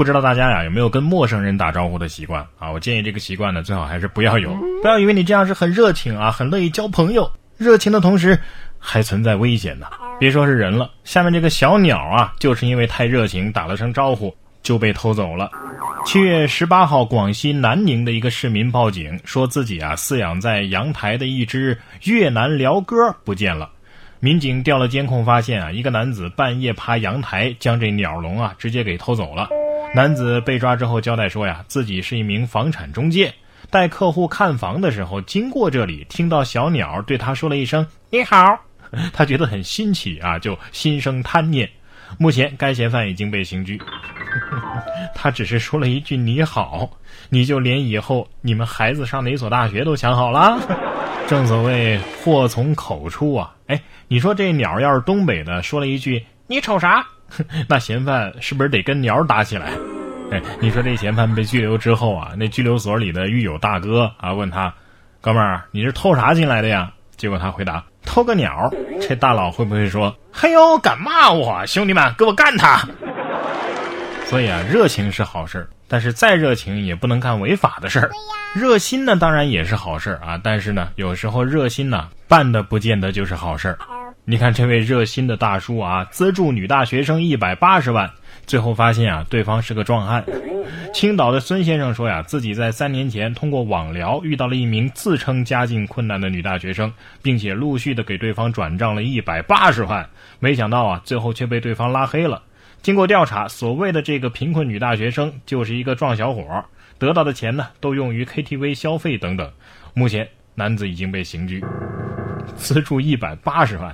不知道大家呀有没有跟陌生人打招呼的习惯啊？我建议这个习惯呢，最好还是不要有。不要以为你这样是很热情啊，很乐意交朋友。热情的同时，还存在危险呢。别说是人了，下面这个小鸟啊，就是因为太热情，打了声招呼就被偷走了。七月十八号，广西南宁的一个市民报警，说自己啊饲养在阳台的一只越南鹩哥不见了。民警调了监控，发现啊，一个男子半夜爬阳台，将这鸟笼啊直接给偷走了。男子被抓之后交代说呀，自己是一名房产中介，带客户看房的时候经过这里，听到小鸟对他说了一声“你好”，他觉得很新奇啊，就心生贪念。目前该嫌犯已经被刑拘。他只是说了一句“你好”，你就连以后你们孩子上哪所大学都想好了？正所谓祸从口出啊！哎，你说这鸟要是东北的，说了一句“你瞅啥”？那嫌犯是不是得跟鸟打起来？哎，你说这嫌犯被拘留之后啊，那拘留所里的狱友大哥啊问他：“哥们儿，你是偷啥进来的呀？”结果他回答：“偷个鸟。”这大佬会不会说：“嘿呦，敢骂我？兄弟们，给我干他！”所以啊，热情是好事但是再热情也不能干违法的事儿。热心呢，当然也是好事啊，但是呢，有时候热心呢办的不见得就是好事儿。你看这位热心的大叔啊，资助女大学生一百八十万，最后发现啊，对方是个壮汉。青岛的孙先生说呀，自己在三年前通过网聊遇到了一名自称家境困难的女大学生，并且陆续的给对方转账了一百八十万，没想到啊，最后却被对方拉黑了。经过调查，所谓的这个贫困女大学生就是一个壮小伙，得到的钱呢，都用于 KTV 消费等等。目前男子已经被刑拘，资助一百八十万。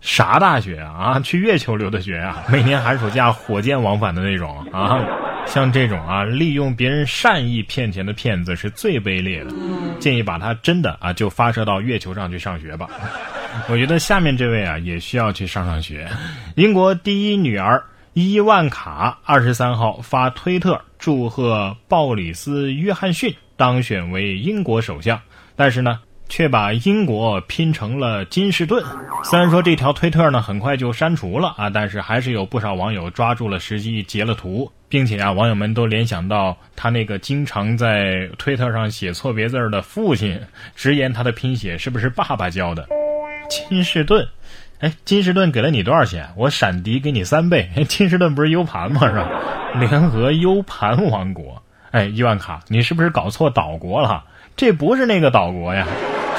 啥大学啊？去月球留的学啊？每年寒暑假火箭往返的那种啊？像这种啊，利用别人善意骗钱的骗子是最卑劣的。建议把他真的啊，就发射到月球上去上学吧。我觉得下面这位啊，也需要去上上学。英国第一女儿伊万卡二十三号发推特祝贺鲍里斯·约翰逊当选为英国首相，但是呢。却把英国拼成了金士顿。虽然说这条推特呢很快就删除了啊，但是还是有不少网友抓住了时机截了图，并且啊，网友们都联想到他那个经常在推特上写错别字的父亲，直言他的拼写是不是爸爸教的？金士顿，哎，金士顿给了你多少钱？我闪迪给你三倍。金士顿不是 U 盘吗？是吧？联合 U 盘王国。哎，伊万卡，你是不是搞错岛国了？这不是那个岛国呀。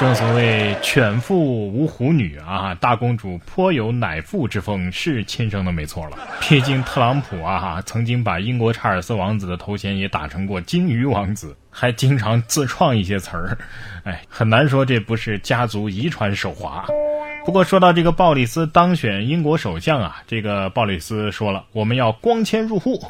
正所谓犬父无虎女啊，大公主颇有乃父之风，是亲生的没错了。毕竟特朗普啊，曾经把英国查尔斯王子的头衔也打成过鲸鱼王子，还经常自创一些词儿，哎，很难说这不是家族遗传手滑。不过说到这个鲍里斯当选英国首相啊，这个鲍里斯说了，我们要光纤入户。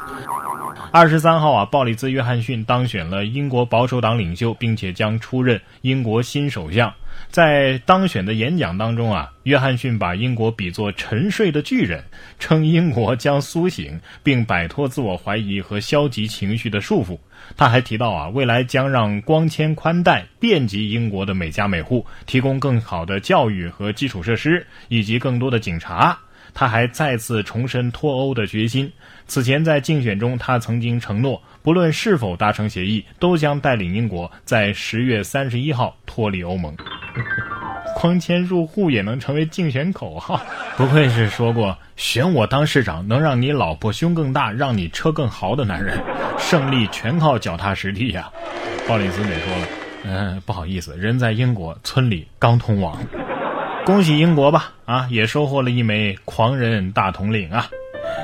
二十三号啊，鲍里斯·约翰逊当选了英国保守党领袖，并且将出任英国新首相。在当选的演讲当中啊，约翰逊把英国比作沉睡的巨人，称英国将苏醒，并摆脱自我怀疑和消极情绪的束缚。他还提到啊，未来将让光纤宽带遍及英国的每家每户，提供更好的教育和基础设施，以及更多的警察。他还再次重申脱欧的决心。此前在竞选中，他曾经承诺，不论是否达成协议，都将带领英国在十月三十一号脱离欧盟。光纤入户也能成为竞选口号，不愧是说过选我当市长能让你老婆胸更大，让你车更豪的男人。胜利全靠脚踏实地呀！鲍里斯得说了，嗯，不好意思，人在英国，村里刚通网。恭喜英国吧，啊，也收获了一枚狂人大统领啊！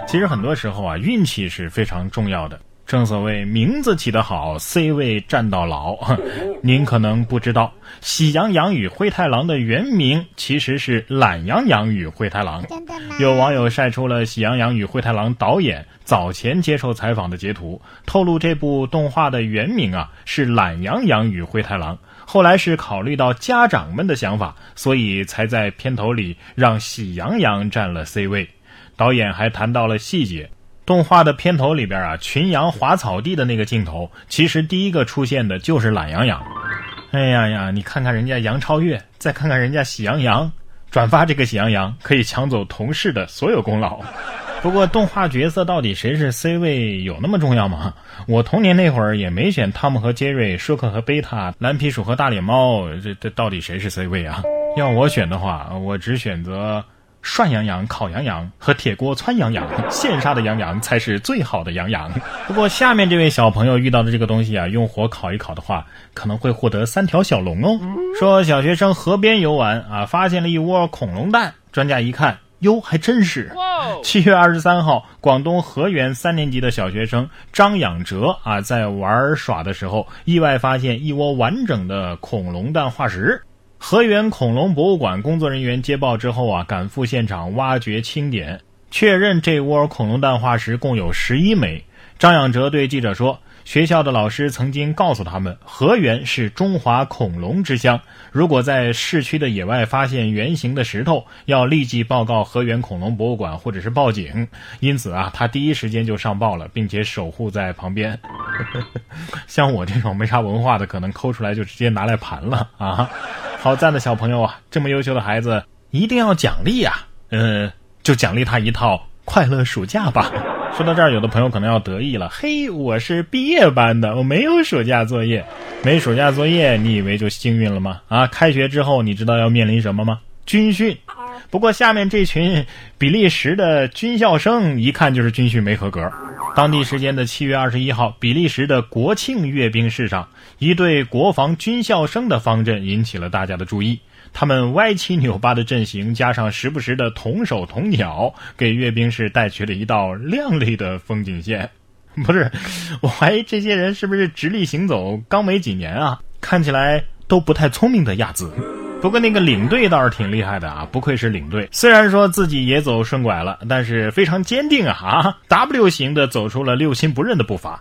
其实很多时候啊，运气是非常重要的。正所谓名字起得好，C 位站到老。您可能不知道，《喜羊羊与灰太狼》的原名其实是《懒羊羊与灰太狼》。有网友晒出了《喜羊羊与灰太狼》导演早前接受采访的截图，透露这部动画的原名啊是《懒羊羊与灰太狼》。后来是考虑到家长们的想法，所以才在片头里让喜羊羊占了 C 位。导演还谈到了细节。动画的片头里边啊，群羊滑草地的那个镜头，其实第一个出现的就是懒羊羊。哎呀呀，你看看人家杨超越，再看看人家喜羊羊，转发这个喜羊羊可以抢走同事的所有功劳。不过动画角色到底谁是 C 位有那么重要吗？我童年那会儿也没选汤姆和杰瑞、舒克和贝塔、蓝皮鼠和大脸猫，这这到底谁是 C 位啊？要我选的话，我只选择。涮羊羊、烤羊羊和铁锅汆羊羊，现杀的羊羊才是最好的羊羊。不过下面这位小朋友遇到的这个东西啊，用火烤一烤的话，可能会获得三条小龙哦。说小学生河边游玩啊，发现了一窝恐龙蛋，专家一看，哟，还真是。七月二十三号，广东河源三年级的小学生张养哲啊，在玩耍的时候，意外发现一窝完整的恐龙蛋化石。河源恐龙博物馆工作人员接报之后啊，赶赴现场挖掘清点，确认这窝恐龙蛋化石共有十一枚。张养哲对记者说：“学校的老师曾经告诉他们，河源是中华恐龙之乡。如果在市区的野外发现圆形的石头，要立即报告河源恐龙博物馆或者是报警。因此啊，他第一时间就上报了，并且守护在旁边。像我这种没啥文化的，可能抠出来就直接拿来盘了啊。”好赞的小朋友啊！这么优秀的孩子一定要奖励呀！嗯，就奖励他一套快乐暑假吧。说到这儿，有的朋友可能要得意了。嘿，我是毕业班的，我没有暑假作业。没暑假作业，你以为就幸运了吗？啊，开学之后，你知道要面临什么吗？军训。不过下面这群比利时的军校生一看就是军训没合格。当地时间的七月二十一号，比利时的国庆阅兵式上，一队国防军校生的方阵引起了大家的注意。他们歪七扭八的阵型，加上时不时的同手同脚，给阅兵式带去了一道亮丽的风景线。不是，我怀疑这些人是不是直立行走刚没几年啊？看起来都不太聪明的样子。不过那个领队倒是挺厉害的啊，不愧是领队。虽然说自己也走顺拐了，但是非常坚定啊啊！W 型的走出了六亲不认的步伐。